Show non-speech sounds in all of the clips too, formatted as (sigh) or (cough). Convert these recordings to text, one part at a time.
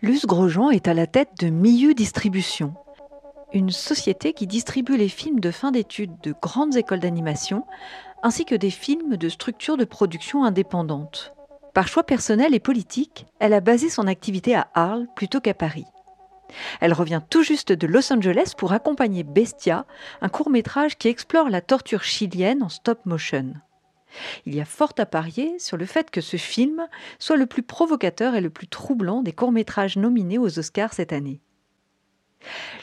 Luce Grosjean est à la tête de Milieu Distribution, une société qui distribue les films de fin d'études de grandes écoles d'animation, ainsi que des films de structures de production indépendantes. Par choix personnel et politique, elle a basé son activité à Arles plutôt qu'à Paris. Elle revient tout juste de Los Angeles pour accompagner Bestia, un court métrage qui explore la torture chilienne en stop motion. Il y a fort à parier sur le fait que ce film soit le plus provocateur et le plus troublant des courts-métrages nominés aux Oscars cette année.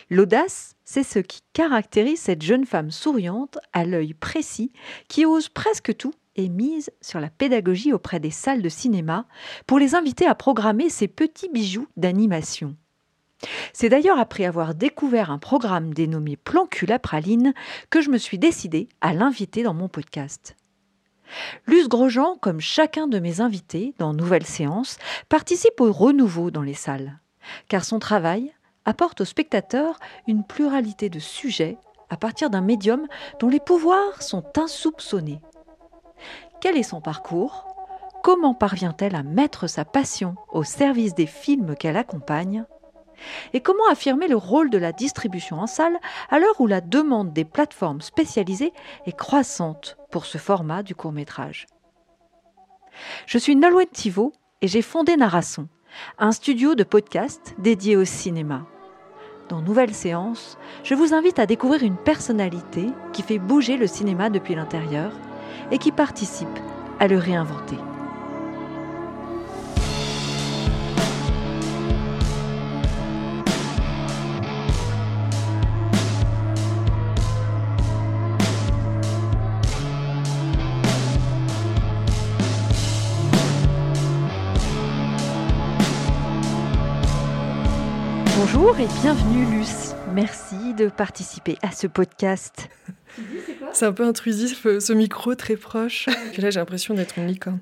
L'audace, c'est ce qui caractérise cette jeune femme souriante, à l'œil précis, qui ose presque tout et mise sur la pédagogie auprès des salles de cinéma pour les inviter à programmer ces petits bijoux d'animation. C'est d'ailleurs après avoir découvert un programme dénommé Plan la praline que je me suis décidée à l'inviter dans mon podcast. Luce Grosjean, comme chacun de mes invités dans Nouvelle Séance, participe au renouveau dans les salles, car son travail apporte aux spectateurs une pluralité de sujets à partir d'un médium dont les pouvoirs sont insoupçonnés. Quel est son parcours? Comment parvient-elle à mettre sa passion au service des films qu'elle accompagne? Et comment affirmer le rôle de la distribution en salle à l'heure où la demande des plateformes spécialisées est croissante pour ce format du court métrage Je suis Nolwenn Thivaud et j'ai fondé Narration, un studio de podcast dédié au cinéma. Dans Nouvelle Séance, je vous invite à découvrir une personnalité qui fait bouger le cinéma depuis l'intérieur et qui participe à le réinventer. Bonjour et bienvenue Luce. Merci de participer à ce podcast. C'est un peu intrusif euh, ce micro très proche. là j'ai l'impression d'être une licorne.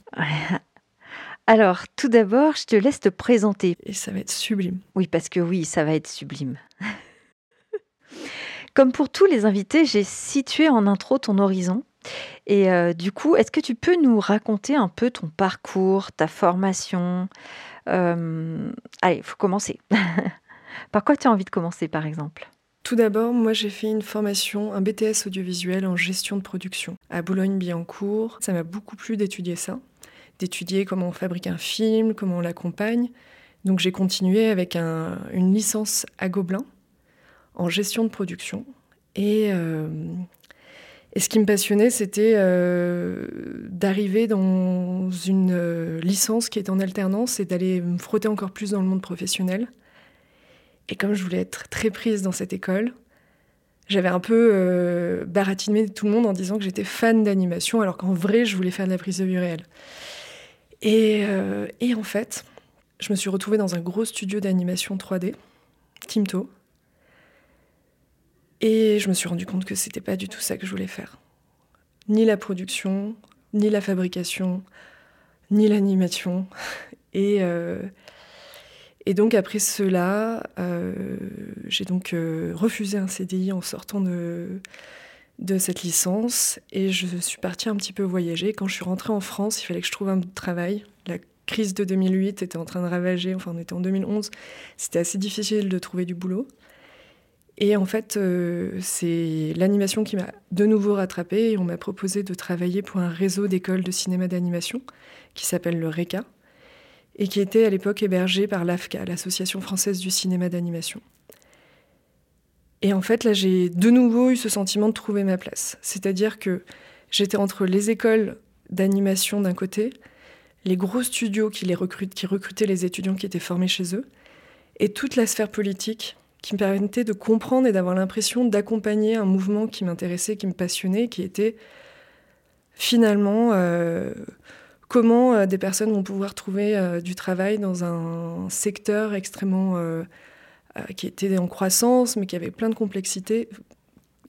Alors tout d'abord je te laisse te présenter. Et ça va être sublime. Oui parce que oui ça va être sublime. Comme pour tous les invités j'ai situé en intro ton horizon. Et euh, du coup, est-ce que tu peux nous raconter un peu ton parcours, ta formation? Euh, Allez, il faut commencer. (laughs) Par quoi tu as envie de commencer, par exemple? Tout d'abord, moi j'ai fait une formation, un BTS audiovisuel en gestion de production à Boulogne-Billancourt. Ça m'a beaucoup plu d'étudier ça, d'étudier comment on fabrique un film, comment on l'accompagne. Donc j'ai continué avec une licence à Gobelin en gestion de production. Et, euh, ce qui me passionnait, c'était euh, d'arriver dans une euh, licence qui est en alternance et d'aller me frotter encore plus dans le monde professionnel. Et comme je voulais être très prise dans cette école, j'avais un peu euh, baratiné tout le monde en disant que j'étais fan d'animation, alors qu'en vrai, je voulais faire de la prise de vue réelle. Et, euh, en fait, je me suis retrouvée dans un gros studio d'animation 3D, Timto. Et je me suis rendu compte que c'était pas du tout ça que je voulais faire. Ni la production, ni la fabrication, ni l'animation. (laughs) Et, euh, et donc après cela, euh, j'ai donc euh, refusé un CDI en sortant de, cette licence et je suis partie un petit peu voyager. Quand je suis rentrée en France, il fallait que je trouve un travail. La crise de 2008 était en train de ravager, enfin on était en 2011, c'était assez difficile de trouver du boulot. Et en fait, euh, c'est l'animation qui m'a de nouveau rattrapée et on m'a proposé de travailler pour un réseau d'écoles de cinéma d'animation qui s'appelle le RECA et qui était à l'époque hébergé par l'AFCA, l'Association française du cinéma d'animation. Et en fait, là, j'ai de nouveau eu ce sentiment de trouver ma place. C'est-à-dire que j'étais entre les écoles d'animation d'un côté, les gros studios qui, recrutaient les étudiants qui étaient formés chez eux, et toute la sphère politique qui me permettait de comprendre et d'avoir l'impression d'accompagner un mouvement qui m'intéressait, qui me passionnait, qui était finalement euh, comment euh, des personnes vont pouvoir trouver euh, du travail dans un secteur extrêmement euh, qui était en croissance, mais qui avait plein de complexité.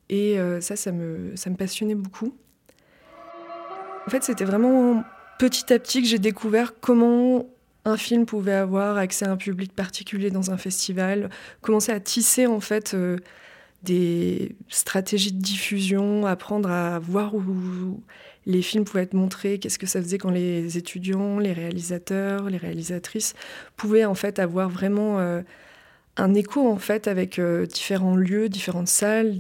Et ça, ça me, passionnait beaucoup. En fait, c'était vraiment petit à petit que j'ai découvert comment un film pouvait avoir accès à un public particulier dans un festival, commencer à tisser en fait des stratégies de diffusion, apprendre à voir où les films pouvaient être montrés, qu'est-ce que ça faisait quand les étudiants, les réalisateurs, les réalisatrices pouvaient en fait avoir vraiment euh, un écho en fait avec euh, différents lieux, différentes salles.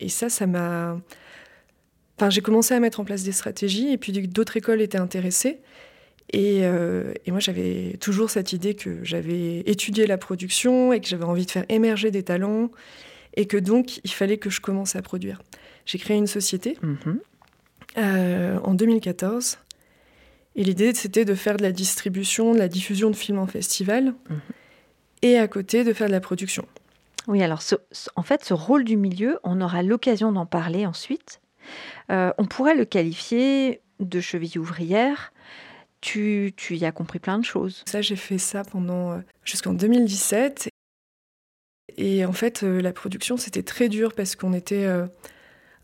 Et ça, ça m'a. Enfin, j'ai commencé à mettre en place des stratégies et puis d'autres écoles étaient intéressées. Et, euh, et moi, j'avais toujours cette idée que j'avais étudié la production et que j'avais envie de faire émerger des talents et que donc il fallait que je commence à produire. J'ai créé une société mhm. Euh, en 2014 et l'idée c'était de faire de la distribution, de la diffusion de films en festival mhm. et à côté de faire de la production. Oui, alors en fait, ce rôle du milieu, on aura l'occasion d'en parler ensuite. Euh, on pourrait le qualifier de cheville ouvrière. Tu, tu, y as compris plein de choses. Ça, j'ai fait ça pendant euh, jusqu'en 2017 et en fait, la production, c'était très dur parce qu'on était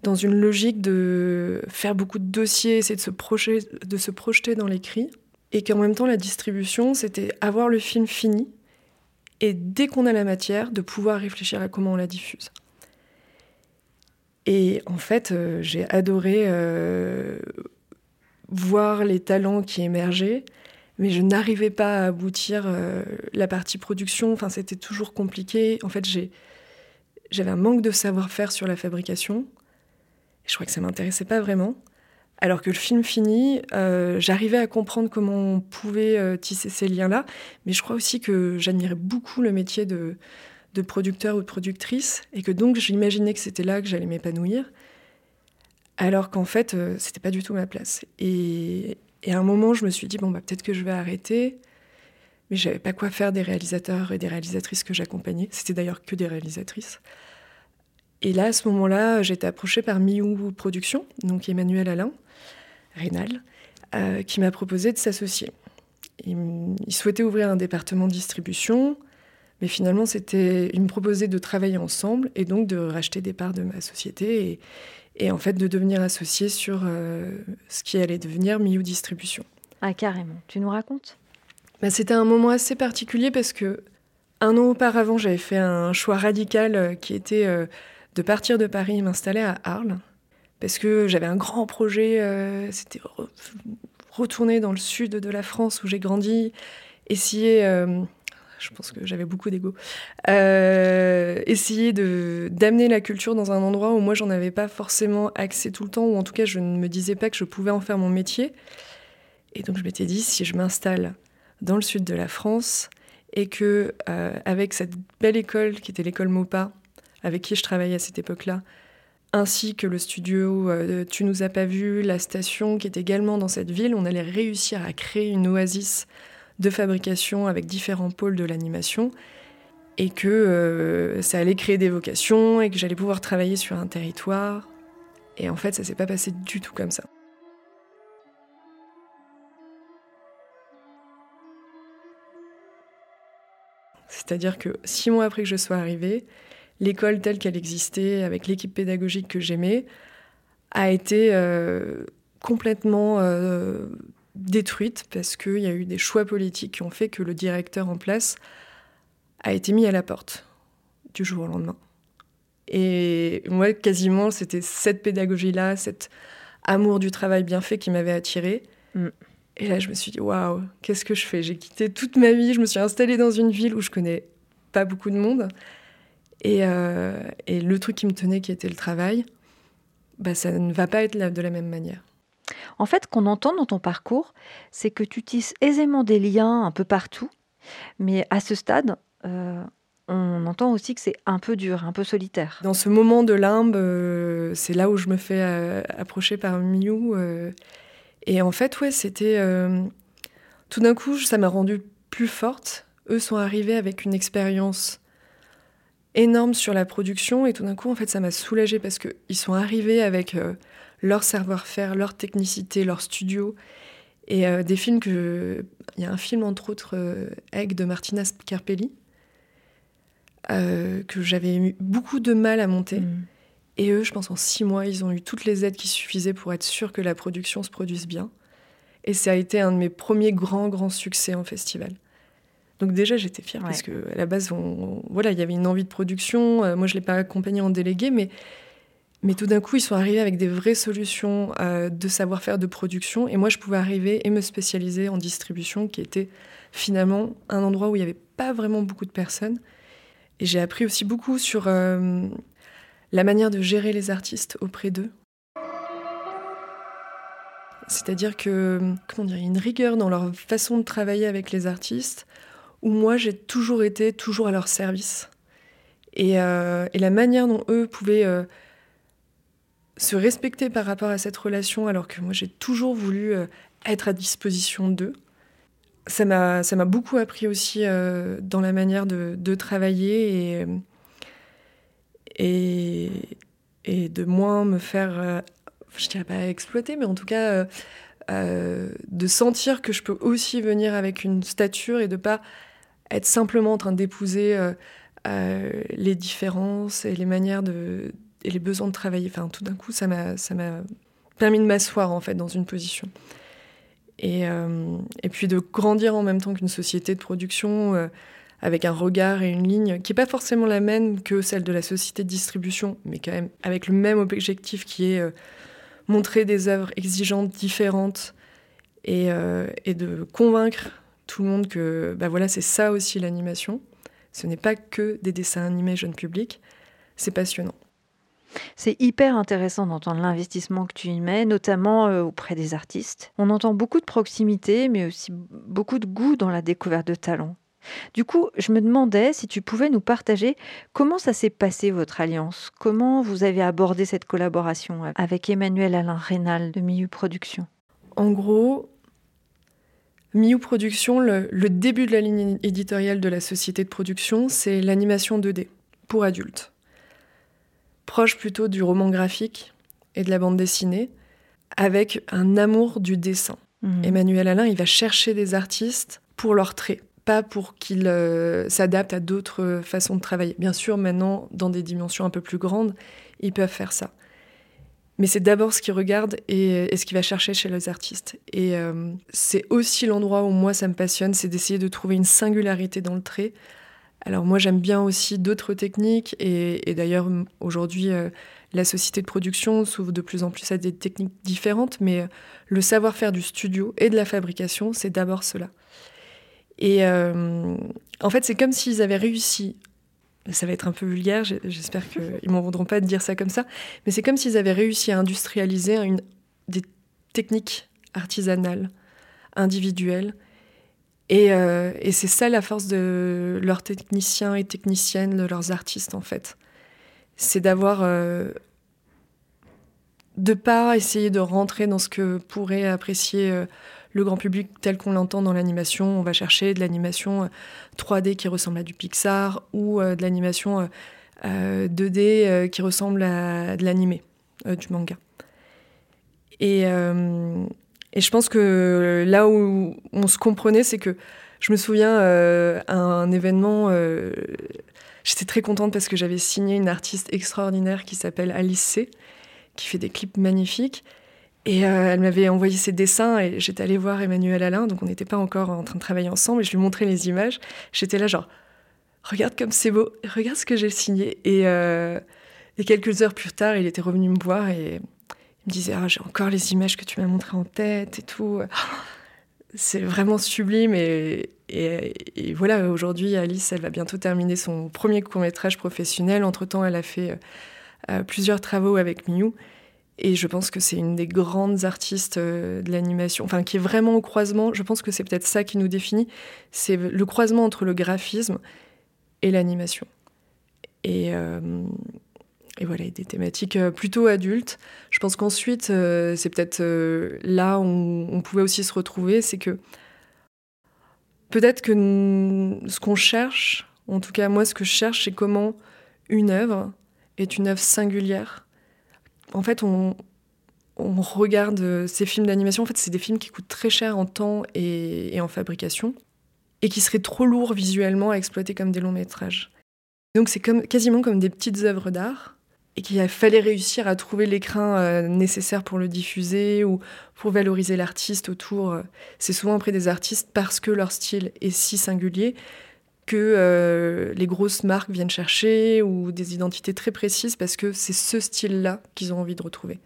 dans une logique de faire beaucoup de dossiers, essayer de se, projeter, dans l'écrit. Et qu'en même temps, la distribution, c'était avoir le film fini. Et dès qu'on a la matière, de pouvoir réfléchir à comment on la diffuse. Et en fait, euh, j'ai adoré voir les talents qui émergeaient mais je n'arrivais pas à aboutir euh, la partie production. Enfin, c'était toujours compliqué. En fait, j'avais un manque de savoir-faire sur la fabrication. Je crois que ça m'intéressait pas vraiment. Alors que le film fini, euh, j'arrivais à comprendre comment on pouvait euh, tisser ces liens-là. Mais je crois aussi que j'admirais beaucoup le métier de, producteur ou de productrice et que donc j'imaginais que c'était là que j'allais m'épanouir. Alors qu'en fait, c'était pas du tout ma place. Et, et à un moment, je me suis dit, bon, bah, peut-être que je vais arrêter. Mais je n'avais pas quoi faire des réalisateurs et des réalisatrices que j'accompagnais. C'était d'ailleurs que des réalisatrices. Et là, à ce moment-là, j'ai été approchée par Miou Productions, donc Emmanuel Alain, Rénal, euh, qui m'a proposé de s'associer. Il, souhaitait ouvrir un département de distribution, mais finalement, c'était, il me proposait de travailler ensemble et donc de racheter des parts de ma société. Et, et en fait de devenir associé sur euh, ce qui allait devenir Miu Distribution. Ah carrément, tu nous racontes? Bah, C'était un moment assez particulier parce que un an auparavant j'avais fait un choix radical euh, qui était euh, de partir de Paris et m'installer à Arles parce que j'avais un grand projet, c'était retourner dans le sud de la France où j'ai grandi, essayer je pense que j'avais beaucoup d'ego, euh, essayer d'amener la culture dans un endroit où moi j'en avais pas forcément accès tout le temps, ou en tout cas je ne me disais pas que je pouvais en faire mon métier. Et donc je m'étais dit, si je m'installe dans le sud de la France, et que euh, avec cette belle école qui était l'école Mopa, avec qui je travaillais à cette époque-là, ainsi que le studio euh, Tu nous as pas vu, la station qui est également dans cette ville, on allait réussir à créer une oasis de fabrication avec différents pôles de l'animation et que euh, ça allait créer des vocations et que j'allais pouvoir travailler sur un territoire. Et en fait, ça s'est pas passé du tout comme ça. C'est-à-dire que six mois après que je sois arrivée, l'école telle qu'elle existait, avec l'équipe pédagogique que j'aimais, a été euh, complètement euh, détruite parce qu'il y a eu des choix politiques qui ont fait que le directeur en place a été mis à la porte du jour au lendemain. Et moi, quasiment, c'était cette pédagogie-là, cet amour du travail bien fait qui m'avait attirée. Mm. Et là, je me suis dit, waouh, qu'est-ce que je fais? J'ai quitté toute ma vie, je me suis installée dans une ville où je connais pas beaucoup de monde. Et, euh, et le truc qui me tenait, qui était le travail, bah, ça ne va pas être de la même manière. En fait, qu'on entend dans ton parcours, c'est que tu tisses aisément des liens un peu partout, mais à ce stade, euh, on entend aussi que c'est un peu dur, un peu solitaire. Dans ce moment de limbe, euh, c'est là où je me fais approcher par Miu. et en fait, ouais, c'était. tout d'un coup, ça m'a rendue plus forte. Eux sont arrivés avec une expérience énorme sur la production et tout d'un coup, en fait, ça m'a soulagée parce qu'ils sont arrivés avec leur savoir-faire, leur technicité, leur studio. Et euh, des films que. Il y a un film, entre autres, euh, Egg de Martina Scarpelli, euh, que j'avais eu beaucoup de mal à monter. Mm. Et eux, je pense, en six mois, ils ont eu toutes les aides qui suffisaient pour être sûrs que la production se produise bien. Et ça a été un de mes premiers grands, grands succès en festival. Donc déjà, j'étais fière parce que à la base, voilà, il y avait une envie de production. moi, je l'ai pas accompagné en délégué, mais Mais tout d'un coup, ils sont arrivés avec des vraies solutions euh, de savoir-faire de production. Et moi, je pouvais arriver et me spécialiser en distribution, qui était finalement un endroit où il n'y avait pas vraiment beaucoup de personnes. Et j'ai appris aussi beaucoup sur euh, la manière de gérer les artistes auprès d'eux. C'est-à-dire que, comment dire, il y a une rigueur dans leur façon de travailler avec les artistes, où moi j'ai toujours été toujours à leur service. Et, euh, la manière dont eux pouvaient euh, se respecter par rapport à cette relation, alors que moi j'ai toujours voulu euh, être à disposition d'eux, ça m'a beaucoup appris aussi dans la manière de, travailler et, et, de moins me faire je dirais pas exploiter, mais en tout cas de sentir que je peux aussi venir avec une stature et de pas être simplement en train d'épouser euh, les différences et les manières de et les besoins de travailler. Enfin, tout d'un coup, ça m'a ça m'a permis de m'asseoir en fait dans une position. Et, et puis de grandir en même temps qu'une société de production avec un regard et une ligne qui n'est pas forcément la même que celle de la société de distribution, mais quand même avec le même objectif qui est montrer des œuvres exigeantes, différentes, et, euh, et, de convaincre tout le monde que bah voilà, c'est ça aussi l'animation. Ce n'est pas que des dessins animés jeunes publics, c'est passionnant. C'est hyper intéressant d'entendre l'investissement que tu y mets, notamment euh, auprès des artistes. On entend beaucoup de proximité, mais aussi beaucoup de goût dans la découverte de talents. Du coup, je me demandais si tu pouvais nous partager comment ça s'est passé votre alliance, comment vous avez abordé cette collaboration avec Emmanuel Alain Rénal de Miu Productions? En gros, Miu Productions, le, le, début de la ligne éditoriale de la société de production, c'est l'animation 2D pour adultes. Proche plutôt du roman graphique et de la bande dessinée, avec un amour du dessin. Mmh. Emmanuel Alain, il va chercher des artistes pour leurs traits pas pour qu'ils euh, s'adaptent à d'autres façons de travailler. Bien sûr, maintenant, dans des dimensions un peu plus grandes, ils peuvent faire ça. Mais c'est d'abord ce qu'ils regardent et, ce qu'ils va chercher chez les artistes. Et euh, c'est aussi l'endroit où moi, ça me passionne, c'est d'essayer de trouver une singularité dans le trait. Alors moi, j'aime bien aussi d'autres techniques. Et, d'ailleurs, aujourd'hui, euh, la société de production s'ouvre de plus en plus à des techniques différentes. Mais le savoir-faire du studio et de la fabrication, c'est d'abord cela. Et euh, en fait, c'est comme s'ils avaient réussi. Ça va être un peu vulgaire, j'espère qu'ils m'en voudront pas de dire ça comme ça, mais c'est comme s'ils avaient réussi à industrialiser une, des techniques artisanales, individuelles. Et, euh, et c'est ça la force de leurs techniciens et techniciennes, de leurs artistes en fait. C'est d'avoir euh, de pas essayer de rentrer dans ce que pourrait apprécier le grand public tel qu'on l'entend dans l'animation. On va chercher de l'animation 3D euh, qui ressemble à du Pixar ou euh, de l'animation 2D euh, qui ressemble à de l'animé, du manga. Et, et, je pense que là où on se comprenait, c'est que je me souviens à un événement, j'étais très contente parce que j'avais signé une artiste extraordinaire qui s'appelle Alice C, qui fait des clips magnifiques. Et euh, elle m'avait envoyé ses dessins et j'étais allée voir Emmanuel Alain, donc on n'était pas encore en train de travailler ensemble et je lui montrais les images. J'étais là genre, regarde comme c'est beau, regarde ce que j'ai signé. Et, euh, quelques heures plus tard, il était revenu me voir et il me disait, ah, j'ai encore les images que tu m'as montrées en tête et tout. (gasps) C'est vraiment sublime et, et, voilà, aujourd'hui, Alice, elle va bientôt terminer son premier court métrage professionnel. Entre-temps, elle a fait euh, plusieurs travaux avec Miu. Et je pense que c'est une des grandes artistes euh, de l'animation, enfin qui est vraiment au croisement. Je pense que c'est peut-être ça qui nous définit. C'est le croisement entre le graphisme et l'animation. Et, euh, voilà, des thématiques euh, plutôt adultes. Je pense qu'ensuite, c'est peut-être là où on pouvait aussi se retrouver, c'est que peut-être que ce qu'on cherche, en tout cas moi ce que je cherche, c'est comment une œuvre est une œuvre singulière en fait, on, regarde ces films d'animation. En fait, c'est des films qui coûtent très cher en temps et, en fabrication et qui seraient trop lourds visuellement à exploiter comme des longs métrages. Donc, c'est quasiment comme des petites œuvres d'art et qu'il fallait réussir à trouver l'écran euh, nécessaire pour le diffuser ou pour valoriser l'artiste autour. C'est souvent auprès des artistes parce que leur style est si singulier que euh, les grosses marques viennent chercher ou des identités très précises parce que c'est ce style-là qu'ils ont envie de retrouver.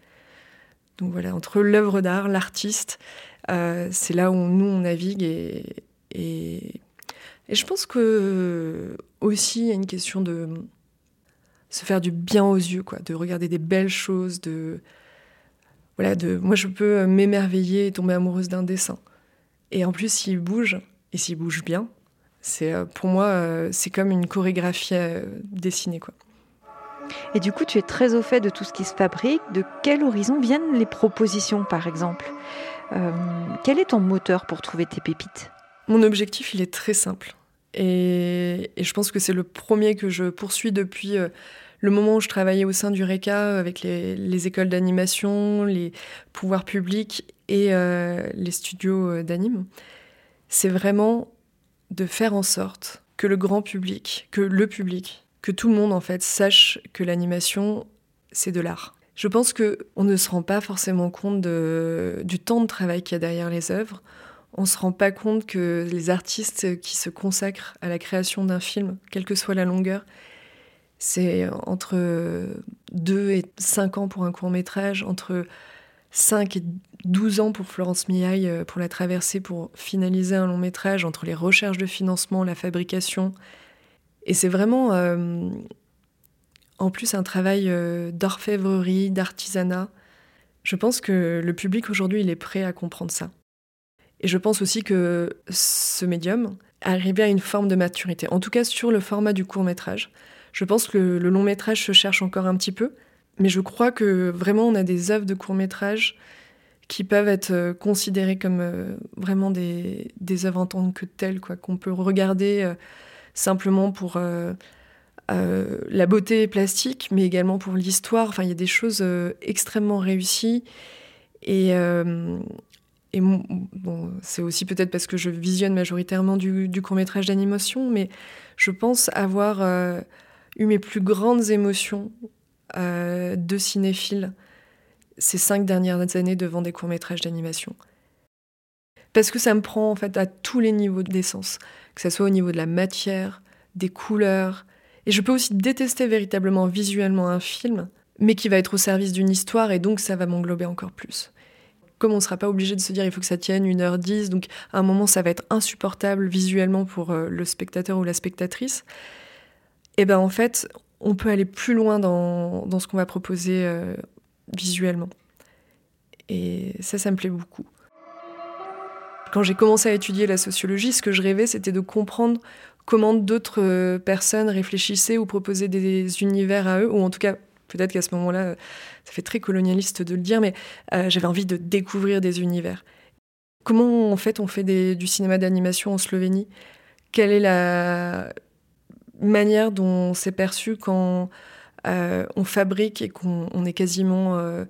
Donc voilà, entre l'œuvre d'art, l'artiste, euh, c'est là où nous on navigue et, et, je pense que aussi il y a une question de se faire du bien aux yeux, quoi, de regarder des belles choses, de voilà, de moi je peux m'émerveiller et tomber amoureuse d'un dessin. Et en plus s'il bouge et s'il bouge bien, c'est euh, pour moi euh, c'est comme une chorégraphie euh, dessinée, quoi. Et du coup, tu es très au fait de tout ce qui se fabrique. De quel horizon viennent les propositions, par exemple? Quel est ton moteur pour trouver tes pépites? Mon objectif, il est très simple. Et, je pense que c'est le premier que je poursuis depuis le moment où je travaillais au sein du RECA avec les, écoles d'animation, les pouvoirs publics et les studios d'anime. C'est vraiment de faire en sorte que le grand public, que le public, que tout le monde en fait sache que l'animation c'est de l'art. Je pense que on ne se rend pas forcément compte du temps de travail qu'il y a derrière les œuvres. On se rend pas compte que les artistes qui se consacrent à la création d'un film, quelle que soit la longueur, c'est entre 2 et 5 ans pour un court métrage, entre 5 et 12 ans pour Florence Miaille euh, pour la traversée, pour finaliser un long métrage entre les recherches de financement, la fabrication. Et c'est vraiment euh, en plus un travail euh, d'orfèvrerie, d'artisanat. Je pense que le public aujourd'hui, il est prêt à comprendre ça. Et je pense aussi que ce médium arrivé à une forme de maturité, en tout cas sur le format du court métrage. Je pense que le long métrage se cherche encore un petit peu, mais je crois que vraiment on a des œuvres de court métrage qui peuvent être euh, considérées comme euh, vraiment des, des œuvres en tant que telles, quoi, qu'on peut regarder euh, simplement pour la beauté plastique, mais également pour l'histoire. Enfin, il y a des choses extrêmement réussies. Et, et bon, c'est aussi peut-être parce que je visionne majoritairement du, court métrage d'animation, mais je pense avoir eu mes plus grandes émotions de cinéphiles ces cinq dernières années devant des courts-métrages d'animation. Parce que ça me prend en fait à tous les niveaux d'essence, que ce soit au niveau de la matière, des couleurs. Et je peux aussi détester véritablement visuellement un film, mais qui va être au service d'une histoire et donc ça va m'englober encore plus. Comme on ne sera pas obligé de se dire il faut que ça tienne 1h10, donc à un moment ça va être insupportable visuellement pour euh, le spectateur ou la spectatrice, et ben en fait on peut aller plus loin dans, dans ce qu'on va proposer euh, visuellement. Et ça, ça me plaît beaucoup. Quand j'ai commencé à étudier la sociologie, ce que je rêvais, c'était de comprendre comment d'autres euh, personnes réfléchissaient ou proposaient des univers à eux, ou en tout cas, peut-être qu'à ce moment-là, ça fait très colonialiste de le dire, mais euh, j'avais envie de découvrir des univers. Comment en fait on fait du cinéma d'animation en Slovénie? Quelle est la manière dont c'est perçu quand euh, on fabrique et qu'on est quasiment euh,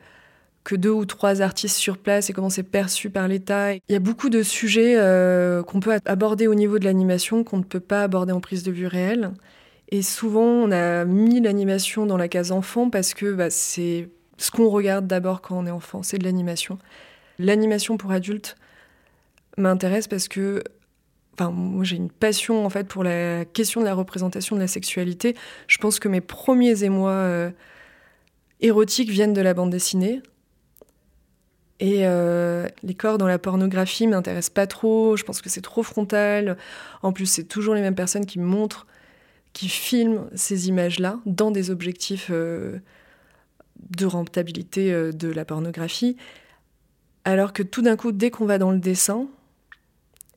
que deux ou trois artistes sur place et comment c'est perçu par l'État. Il y a beaucoup de sujets euh, qu'on peut aborder au niveau de l'animation qu'on ne peut pas aborder en prise de vue réelle. Et souvent, on a mis l'animation dans la case enfant parce que bah, c'est ce qu'on regarde d'abord quand on est enfant, c'est de l'animation. L'animation pour adultes m'intéresse parce que moi j'ai une passion en fait pour la question de la représentation de la sexualité. Je pense que mes premiers émois euh, érotiques viennent de la bande dessinée. Et euh, les corps dans la pornographie m'intéressent pas trop. Je pense que c'est trop frontal. En plus, c'est toujours les mêmes personnes qui montrent, qui filment ces images-là dans des objectifs euh, de rentabilité de la pornographie. Alors que tout d'un coup, dès qu'on va dans le dessin,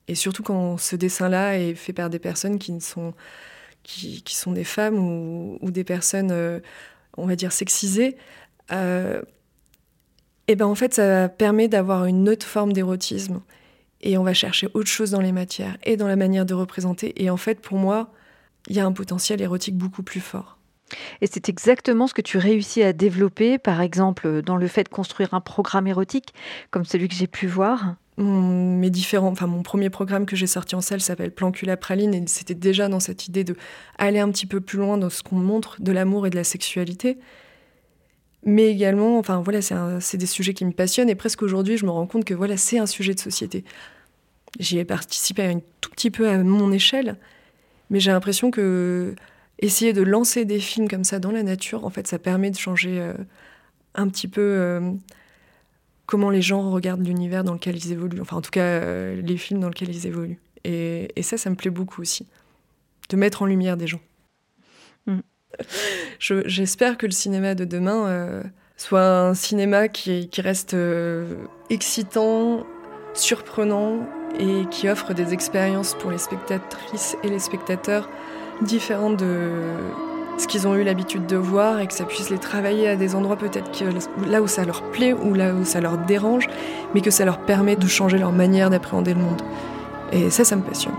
et surtout quand ce dessin-là est fait par des personnes qui, sont, qui, sont des femmes ou, des personnes, euh, on va dire, sexisées, euh, et ben en fait, ça permet d'avoir une autre forme d'érotisme. Et on va chercher autre chose dans les matières et dans la manière de représenter. Et en fait, pour moi, il y a un potentiel érotique beaucoup plus fort. Et c'est exactement ce que tu réussis à développer, par exemple, dans le fait de construire un programme érotique, comme celui que j'ai pu voir mes différents, enfin mon premier programme que j'ai sorti en salle s'appelle Plancula Praline et c'était déjà dans cette idée de aller un petit peu plus loin dans ce qu'on montre de l'amour et de la sexualité. Mais également, enfin voilà, c'est des sujets qui me passionnent et presque aujourd'hui, je me rends compte que voilà, c'est un sujet de société. J'y ai participé un tout petit peu à mon échelle, Mais j'ai l'impression que essayer de lancer des films comme ça dans la nature, en fait, ça permet de changer euh, un petit peu euh, comment les gens regardent l'univers dans lequel ils évoluent. Enfin, en tout cas, euh, les films dans lesquels ils évoluent. Et, et, ça, ça me plaît beaucoup aussi. De mettre en lumière des gens. Mm. (laughs) J'espère que le cinéma de demain soit un cinéma qui, qui reste excitant, surprenant et qui offre des expériences pour les spectatrices et les spectateurs différentes de ce qu'ils ont eu l'habitude de voir et que ça puisse les travailler à des endroits peut-être là où ça leur plaît ou là où ça leur dérange, mais que ça leur permet de changer leur manière d'appréhender le monde. Et ça, ça me passionne.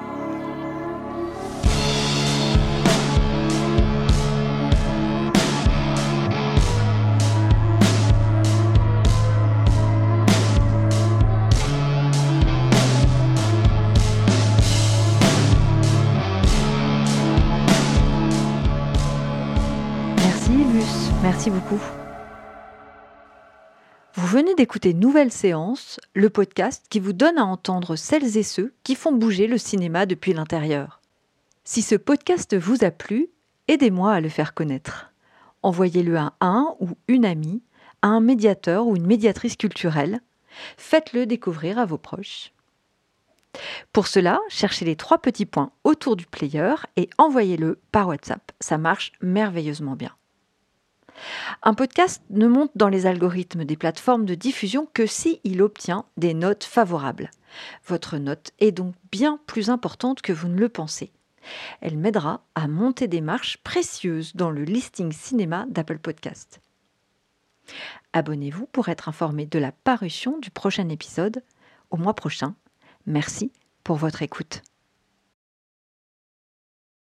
Merci beaucoup. Vous venez d'écouter Nouvelle Séance, le podcast qui vous donne à entendre celles et ceux qui font bouger le cinéma depuis l'intérieur. Si ce podcast vous a plu, aidez-moi à le faire connaître. Envoyez-le à un ou une amie, à un médiateur ou une médiatrice culturelle. Faites-le découvrir à vos proches. Pour cela, cherchez les trois petits points autour du player et envoyez-le par WhatsApp. Ça marche merveilleusement bien. Un podcast ne monte dans les algorithmes des plateformes de diffusion que si il obtient des notes favorables. Votre note est donc bien plus importante que vous ne le pensez. Elle m'aidera à monter des marches précieuses dans le listing cinéma d'Apple Podcast. Abonnez-vous pour être informé de la parution du prochain épisode au mois prochain. Merci pour votre écoute.